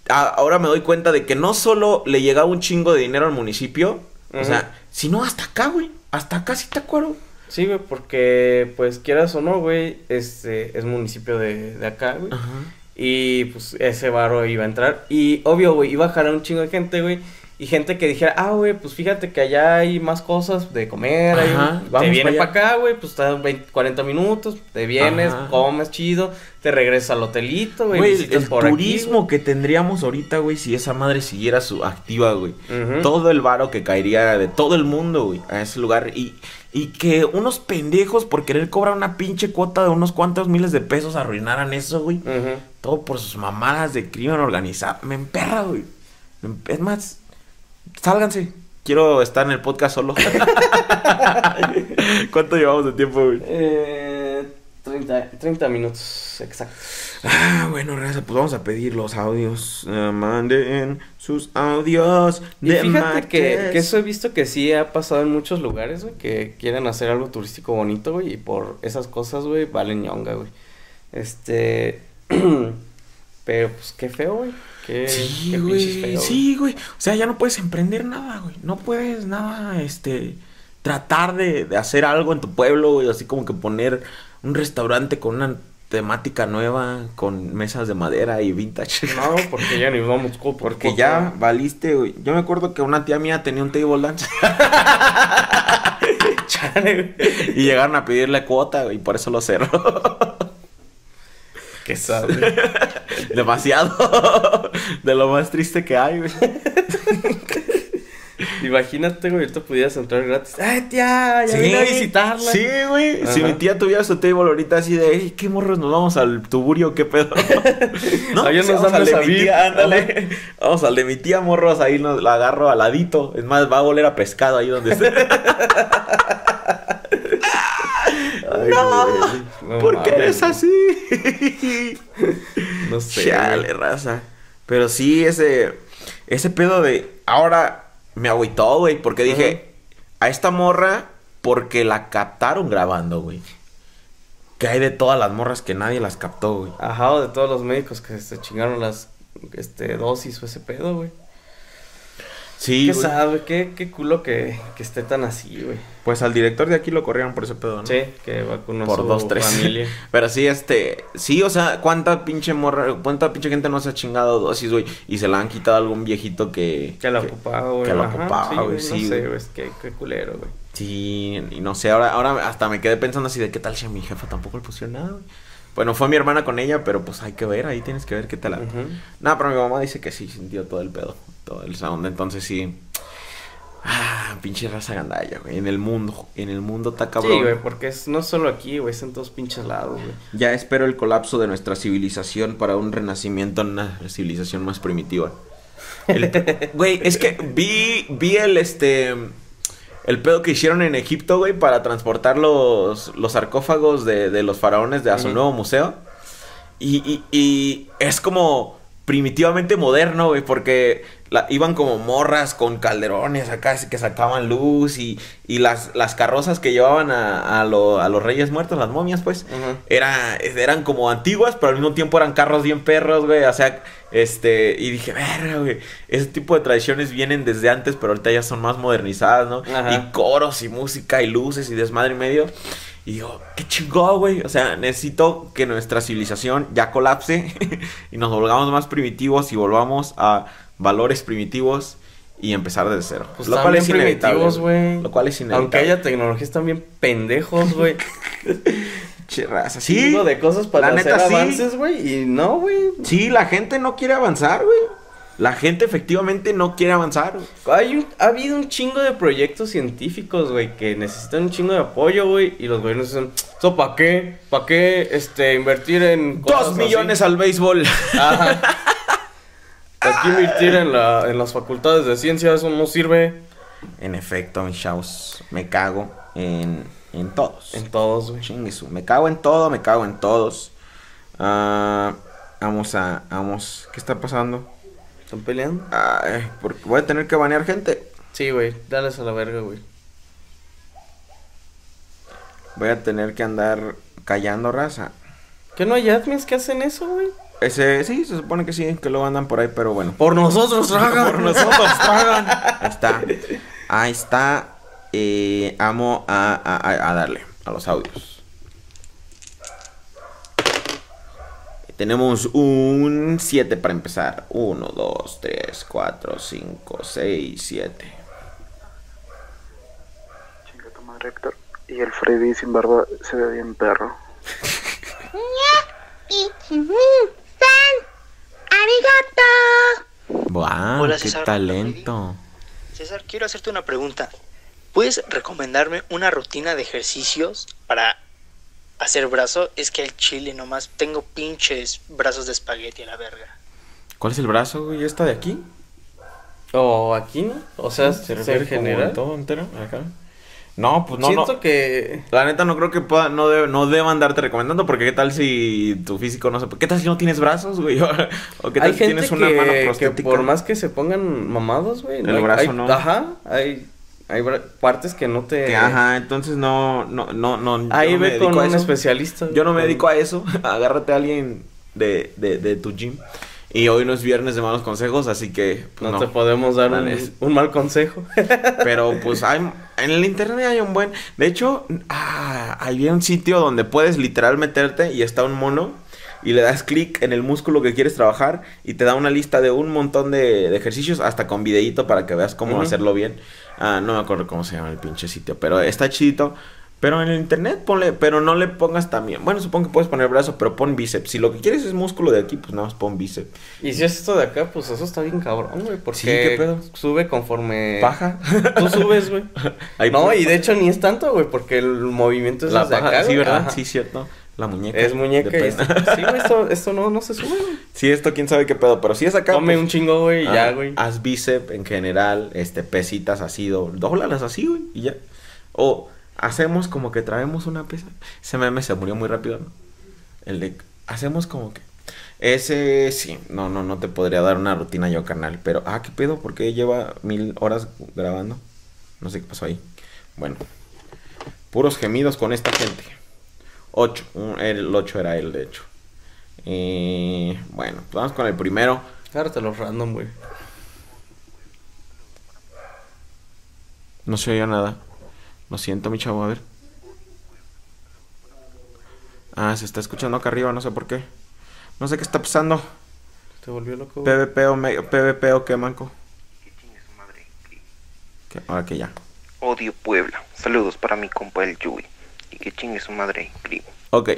ahora me doy cuenta de que no solo le llegaba un chingo de dinero al municipio, o sea, sino hasta acá, güey. Hasta acá sí te acuerdo. Sí, güey, porque, pues, quieras o no, güey, este, es municipio de, de acá, güey. Ajá. Y, pues, ese barro iba a entrar. Y, obvio, güey, iba a jalar un chingo de gente, güey. Y gente que dijera, ah, güey, pues fíjate que allá hay más cosas de comer. Ajá, te vienes para acá, güey, pues estás 20, 40 minutos, te vienes, Ajá. comes chido, te regresas al hotelito, güey, Güey, el por aquí, turismo que tendríamos ahorita, güey, si esa madre siguiera su activa, güey. Todo el varo que caería de todo el mundo, güey, a ese lugar. Y, y que unos pendejos por querer cobrar una pinche cuota de unos cuantos miles de pesos arruinaran eso, güey. Ujú. Todo por sus mamadas de crimen organizado. Me emperra, güey. Es más, sálganse. Quiero estar en el podcast solo. ¿Cuánto llevamos de tiempo, güey? Eh, 30, 30 minutos, exacto. Ah, bueno, raza, pues vamos a pedir los audios. Eh, manden sus audios. Y de fíjate que, que eso he visto que sí ha pasado en muchos lugares, güey, que quieren hacer algo turístico bonito, güey, y por esas cosas, güey, valen ñonga, güey. Este, pero pues qué feo, güey. Qué, Sí, qué güey. feo, Sí, güey. O sea, ya no puedes emprender nada, güey. No puedes nada, este. Tratar de, de hacer algo en tu pueblo, güey. Así como que poner un restaurante con una temática nueva, con mesas de madera y vintage. No, porque ya ni vamos co- Porque ya valiste, güey. Yo me acuerdo que una tía mía tenía un table dance. Y llegaron a pedirle cuota, güey. Y por eso lo cerró. Qué güey. Demasiado. de lo más triste que hay, güey. Imagínate, güey, ahorita pudieras entrar gratis. Ay, tía, ya vine a visitarla. Sí, güey. Si mi tía tuviera su table ahorita así de, "Ey, ¿qué morros nos vamos al tuburio? ¿Qué pedo? Ahí Sí, nos vamos al de mi tía, ándale. Vamos al de mi tía morros, ahí nos la agarro al ladito. Es más, va a oler a pescado ahí donde esté. Ay, no, ¿por qué eres así? No sé. Chale, raza. Pero sí, ese, ese pedo de. Ahora me agüitó, güey, porque dije, a esta morra, porque la captaron grabando, güey. Que hay de todas las morras que nadie las captó, güey. Ajá, o de todos los médicos que se chingaron las este, dosis o ese pedo, güey. Sí, qué güey. güey. Qué, qué culo que, que esté tan así, güey. Pues al director de aquí lo corrieron por ese pedo, ¿no? Sí, que vacunó a Por su dos, tres. familia. Pero sí, este, sí, o sea, cuánta pinche morra, cuánta pinche gente no se ha chingado dosis, güey, y se la han quitado a algún viejito que... Que la ocupaba, güey. que la ocupaba, sí, güey, sí, No sé, güey. güey. es que qué culero, güey. Sí, y no sé, ahora, ahora hasta me quedé pensando así de qué tal si a mi jefa tampoco le pusieron nada, güey. Bueno, fue mi hermana con ella, pero pues hay que ver, ahí tienes que ver qué tal. Ujú. No, pero mi mamá dice que sí, sintió todo el pedo, todo el sound, entonces sí. Ah, pinche raza gandalla, güey, en el mundo, en el mundo está cabrón. Sí, güey, porque es no solo aquí, güey, es en todos pinches lados, güey. Ya espero el colapso de nuestra civilización para un renacimiento en una civilización más primitiva. El- Güey, es que vi, vi el este el pedo que hicieron en Egipto, güey, para transportar los, los sarcófagos de, de los faraones de a su nuevo museo. Y, y- y es como primitivamente moderno, güey, porque la- iban como morras con calderones acá que sacaban luz y, y las, las carrozas que llevaban a, a lo- a los reyes muertos, las momias, pues, era, eran como antiguas, pero al mismo tiempo eran carros bien perros, güey. O sea, este, y dije, verga, güey. Ese tipo de tradiciones vienen desde antes, pero ahorita ya son más modernizadas, ¿no? Y coros y música y luces y desmadre y medio. Y digo, qué chingón, güey. O sea, necesito que nuestra civilización ya colapse y nos volvamos más primitivos y volvamos a valores primitivos y empezar desde cero. Pues lo cual es primitivos. Lo cual es inevitable. Aunque haya tecnología, están bien pendejos, güey. Che, raza. Sí, Chingo de cosas para la hacer neta, avances, güey. Y no, güey. Sí, la gente no quiere avanzar, güey. La gente efectivamente no quiere avanzar. Hay un- ha habido un chingo de proyectos científicos, güey, que necesitan un chingo de apoyo, güey. Y los gobiernos dicen, ¿eso para qué? ¿Para qué este, invertir en Dos así?" millones al béisbol. Ajá. ¿Para qué invertir en, la, en las facultades de ciencia? Eso no sirve. en efecto, mis chavos, me cago en, en todos. En todos, güey. Me cago en todo, me cago en todos. Ah, vamos a, vamos, ¿qué está pasando? ¿Están peleando? Ay, porque voy a tener que banear gente. Sí, güey. Dales a la verga, güey. Voy a tener que andar callando raza. ¿Que no hay admins que hacen eso, güey? Ese, sí, se supone que sí, que lo andan por ahí, pero bueno. Por nosotros, traga. Por nosotros tragan. Ahí está. Ahí está. Eh, amo a- a- a darle. a los audios. Tenemos un 7 para empezar. 1, 2, 3, 4, 5, 6, 7. Chinga tu madre, Héctor. Y el Freddy sin barba se ve bien perro. ¡Wow! Hola, ¡Qué César. talento! César, quiero hacerte una pregunta. ¿Puedes recomendarme una rutina de ejercicios para hacer brazo? Es que al chile nomás tengo pinches brazos de espagueti a la verga. ¿Cuál es el brazo, güey? ¿Esta de aquí? O aquí, ¿no? O sea, ¿Se refiere general. en todo entero? Acá. No, pues no, Siento no. que. La neta no creo que pueda, no, debe- no deban darte recomendando porque qué tal si tu físico no se... ¿Qué tal si no tienes brazos, güey? o qué tal Hay si gente tienes una mano que prostética. por más que se pongan mamados, güey. El hay- brazo hay- no. Ajá, hay, hay partes que no te. Que, ajá, entonces no, no, no, no. Ahí no me ve con un especialista. Yo no me dedico a eso. Agárrate a alguien de, de, de tu gym. Y hoy no es viernes de malos consejos, así que... pues, No, te podemos dar un, un mal consejo. Pero pues hay, en el internet hay un buen... De hecho, ah, hay un sitio donde puedes literal meterte y está un mono y le das clic en el músculo que quieres trabajar y te da una lista de un montón de, de ejercicios hasta con videíto para que veas cómo hacerlo bien. Ah, no me acuerdo cómo se llama el pinche sitio, pero está chidito. Pero en el internet ponle, pero no le pongas también. Bueno, supongo que puedes poner brazo, pero pon bíceps. Si lo que quieres es músculo de aquí, pues nada más pon bíceps. y si es esto de acá, pues eso está bien cabrón, güey. Porque Sí, ¿qué pedo? sube conforme. Paja. Tú subes, güey. No, y de hecho ni es tanto, güey, porque el movimiento es la desde paja, acá. sí, güey. ¿verdad? Ajá. Sí, cierto. La muñeca. Es muñeca y Depende. esto, sí, güey, esto, esto no, no se sube, güey. Sí, esto quién sabe qué pedo, pero si es acá. Come pues, un chingo, güey, y ah, ya, güey. Haz bíceps en general, este, pesitas así, do- dóblalas así, güey, y ya. O hacemos como que traemos una pesa. Ese meme se murió muy rápido, ¿no? El de, hacemos como que. Ese sí, no, no, no te podría dar una rutina yo, carnal. Pero, ah, ¿qué pedo? ¿Por qué lleva mil horas grabando? No sé qué pasó ahí. Bueno, puros gemidos con esta gente. 8, el 8 era él, de hecho. Eh, bueno, pues vamos con el primero. Agárratelo random, güey. No se oía nada. Lo siento, mi chavo, a ver. Ah, se está escuchando acá arriba, no sé por qué. No sé qué está pasando. Te volvió loco, güey. PvP o, me- PvP o qué, manco. Que chingue su madre. ¿Qué? Ahora que ya. Odio Puebla. Saludos para mi compa el Yui. Y que chingue su madre. Gri. Ok.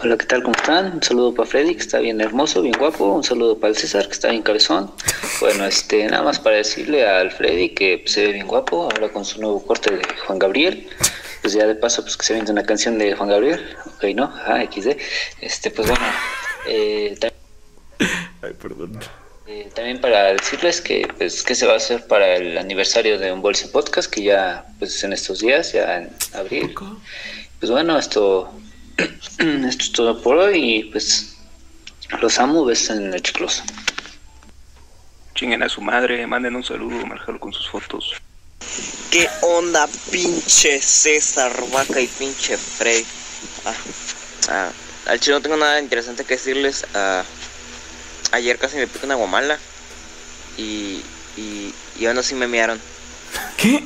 Hola, ¿qué tal? ¿Cómo están? Un saludo para Freddy, que está bien hermoso, bien guapo. Un saludo para el César, que está bien cabezón. Bueno, este, nada más para decirle al Freddy que pues, se ve bien guapo, ahora con su nuevo corte de Juan Gabriel. Pues ya de paso, pues que se viene una canción de Juan Gabriel. Ok, ¿no? Ajá, XD. Este, pues bueno, eh, Ay, perdón. Eh, también para decirles que, pues, qué se va a hacer para el aniversario de Un Bolse Podcast, que ya, pues en estos días, ya en abril. Pues bueno, esto, esto es todo por hoy y pues los amo, besos en el chicloso. Chinguen a su madre. Manden un saludo. Marjalo con sus fotos. ¿Qué onda, pinche César Vaca y pinche Frey? Ah, ah, al chile no tengo nada interesante que decirles. ah, ayer casi me pica una guamala. Y, y, y aún así me mearon. ¿Qué?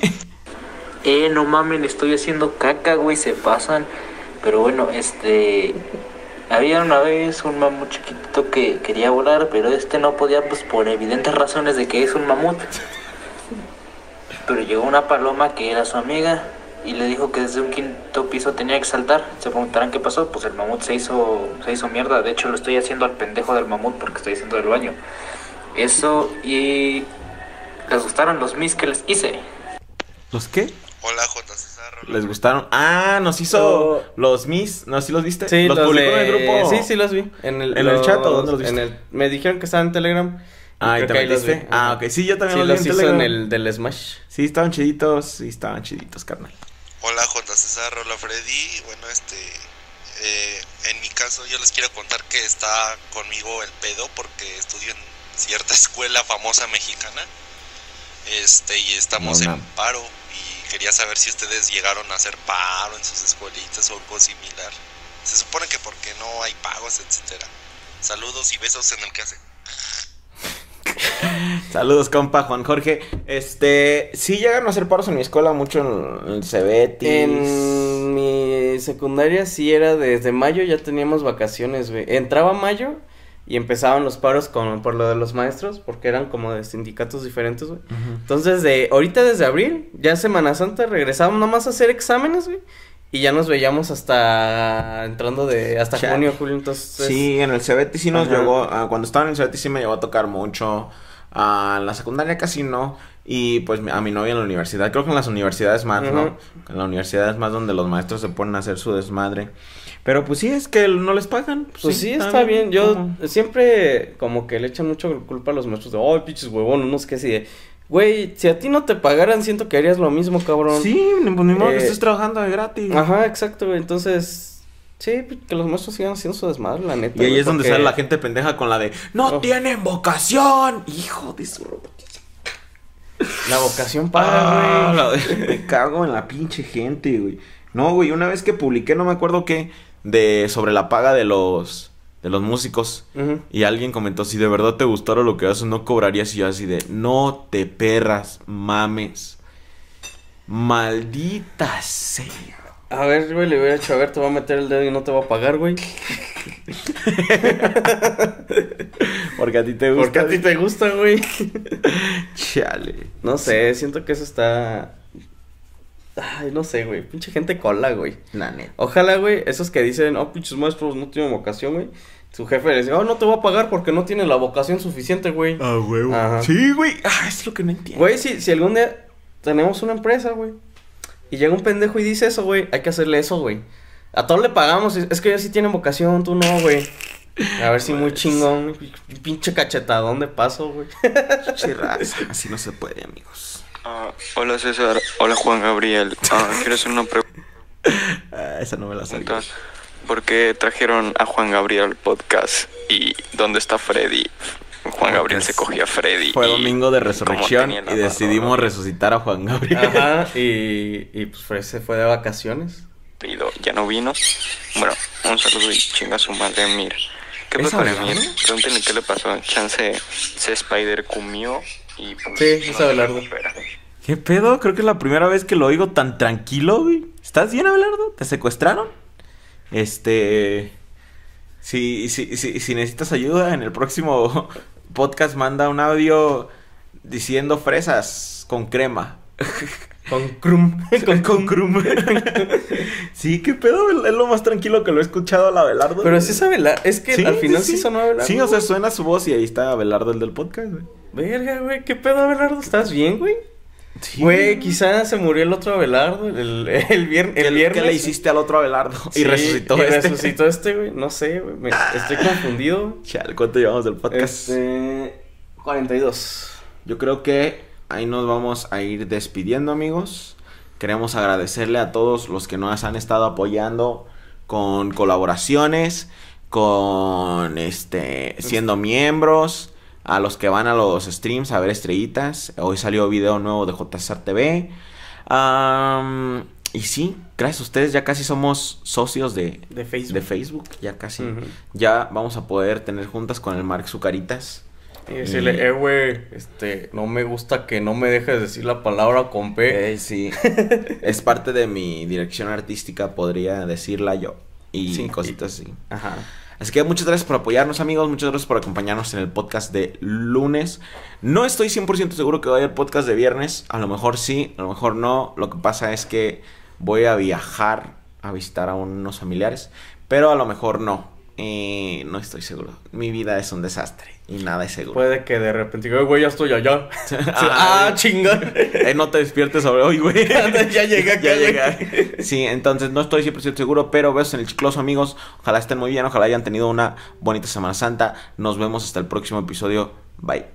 Eh, no mamen, estoy haciendo caca, güey, se pasan. Pero bueno, este... Había una vez un mamut chiquitito que quería volar, pero este no podía, pues por evidentes razones de que es un mamut. Pero llegó una paloma que era su amiga y le dijo que desde un quinto piso tenía que saltar. Se preguntarán qué pasó, pues el mamut se hizo, se hizo mierda. De hecho, lo estoy haciendo al pendejo del mamut porque estoy haciendo el baño. Eso y... ¿Les gustaron los mis que les hice? ¿Los qué? Hola J. César. hola. ¿Les gustaron? Ah, nos hizo Oh. los Miss. ¿No? ¿Sí los viste? Sí, los, los publicó de- en el grupo. Sí, sí los vi. En el, ¿En el chat o dónde los viste? En el... Me dijeron que estaban en Telegram. Ah, ¿y ahí los vi. Ah, ok. Sí, yo también Sí, los vi los en hizo Telegram. en el del Smash. Sí, estaban chiditos. Sí, estaban chiditos, carnal. Hola J. César, hola Freddy. Bueno, este. eh, en mi caso, yo les quiero contar que está conmigo el pedo porque estudio en cierta escuela famosa mexicana. Este, y estamos No, en paro. Y quería saber si ustedes llegaron a hacer paro en sus escuelitas o algo similar. Se supone que porque no hay pagos, etcétera. Saludos y besos en el que hace. Saludos, compa Juan Jorge. Este, sí llegaron a hacer paros en mi escuela mucho en el Cebetis. En mi secundaria sí era desde mayo ya teníamos vacaciones, güey. Entraba mayo y empezaban los paros con, por lo de los maestros, porque eran como de sindicatos diferentes, güey. Entonces, de ahorita desde abril, ya Semana Santa, regresábamos nomás a hacer exámenes, güey. Y ya nos veíamos hasta entrando de hasta Chale. junio, julio, entonces... Sí, en el Cebetis sí nos Ajá. llegó, ah, cuando estaba en el Cebetis sí me llegó a tocar mucho. Ah, en la secundaria casi no. Y pues a mi novia en la universidad. Creo que en las universidades más. ¿no? En la universidad es más donde los maestros se ponen a hacer su desmadre. Pero pues sí, es que no les pagan. Pues sí, está bien. Yo ¿Cómo? siempre como que le echan mucho culpa a los maestros de, ay, pinches huevón, unos que así de, güey, si a ti no te pagaran, siento que harías lo mismo, cabrón. Sí, ni- pues ni modo que Eh, estés trabajando de gratis. Ajá, exacto, güey. Entonces, sí, que los maestros sigan haciendo su desmadre, la neta. Y ahí güey, es donde porque- sale la gente pendeja con la de ¡No Oh. tienen vocación! Hijo de su La vocación Ah, para, güey. la- Me cago en la pinche gente, güey. No, güey, una vez que publiqué, no me acuerdo qué, de sobre la paga de los de los músicos. Y alguien comentó, si de verdad te gustara lo que haces, no cobrarías. Y yo así de, no te perras, mames. Maldita sea. A ver, güey, le hubiera dicho, a ver, te voy a meter el dedo y no te voy a pagar, güey. Porque a ti te gusta. Porque a ti te gusta, güey. Chale. No sé, siento que eso está... Ay, no sé, güey. Pinche gente cola, güey. La neta. Ojalá, güey, esos que dicen, oh, pinches maestros no tienen vocación, güey. Su jefe les dice, oh, no te voy a pagar porque no tiene la vocación suficiente, güey. Ah. Ajá. Sí, güey. Ah, es lo que no entiendo. Güey, si, si algún día tenemos una empresa, güey, y llega un pendejo y dice eso, güey, hay que hacerle eso, güey. A todos le pagamos, es que ellos sí tienen vocación, tú no, güey. A ver si muy chingón, pinche cachetadón de paso, güey. Raza, Así no se puede, amigos. Ah, hola César, hola Juan Gabriel. Ah, quiero hacer una pregunta. Ah, esa no me la sabía. ¿Por qué trajeron a Juan Gabriel al podcast? ¿Y dónde está Freddy? Juan Gabriel se cogió a Freddy. Fue y domingo de resurrección y decidimos resucitar a Juan Gabriel. Ajá, y, y pues Fred se fue de vacaciones. Pido, ya no vino. Bueno, un saludo y chinga su madre, mira. ¿Qué ¿Es pasó con? Emir? Pregúntenle qué le pasó. Chance se Spider comió y. pues, Sí, es no Abelardo. ¿Qué pedo? Creo que es la primera vez que lo oigo tan tranquilo, güey. ¿Estás bien, Abelardo? ¿Te secuestraron? Este. Si, si, si, si necesitas ayuda, en el próximo podcast manda un audio diciendo fresas con crema. Con Krum. con, con crum. sí, qué pedo. Es lo más tranquilo que lo he escuchado al Abelardo. Pero sí es Abelardo, es que Sí, al final sí, sí, sí. sonó Abelardo. Sí, o sea, suena su voz y ahí está Abelardo, el del podcast, güey. Verga, güey, ¿qué pedo, Abelardo? ¿Estás bien, güey? Sí, Güey, quizás se murió el otro Abelardo el, el, vier- el ¿Qué, viernes. qué le hiciste al otro Abelardo? Y resucitó y este. resucitó este, güey. No sé, güey. me- Estoy confundido. Chale, ¿cuánto llevamos del podcast? Este. 42. Yo creo que ahí nos vamos a ir despidiendo, amigos. Queremos agradecerle a todos los que nos han estado apoyando con colaboraciones, con este siendo miembros, a los que van a los streams a ver estrellitas. Hoy salió video nuevo de JSR TV. Y sí, gracias a ustedes ya casi somos socios de, De Facebook. de Facebook, ya casi. Ya vamos a poder tener juntas con el Mark Zucaritas. Y decirle, eh, güey, este, no me gusta que no me dejes decir la palabra con P. Eh, sí. es parte de mi dirección artística, podría decirla yo. Y Sí. cositas así. Ajá. Así que muchas gracias por apoyarnos, amigos. Muchas gracias por acompañarnos en el podcast de lunes. No estoy 100% seguro que vaya el podcast de viernes. A lo mejor sí, a lo mejor no. Lo que pasa es que voy a viajar a visitar a unos familiares. Pero a lo mejor no. Eh, no estoy seguro. Mi vida es un desastre y nada es seguro. Puede que de repente diga, "Eh, güey, ya estoy allá. Ah, ah, chinga. Eh, no te despiertes sobre hoy, güey. Ya llegué acá, ya llegué. Sí, entonces no estoy 100% seguro, pero besos en el chicloso, amigos. Ojalá estén muy bien, ojalá hayan tenido una bonita Semana Santa. Nos vemos hasta el próximo episodio. Bye.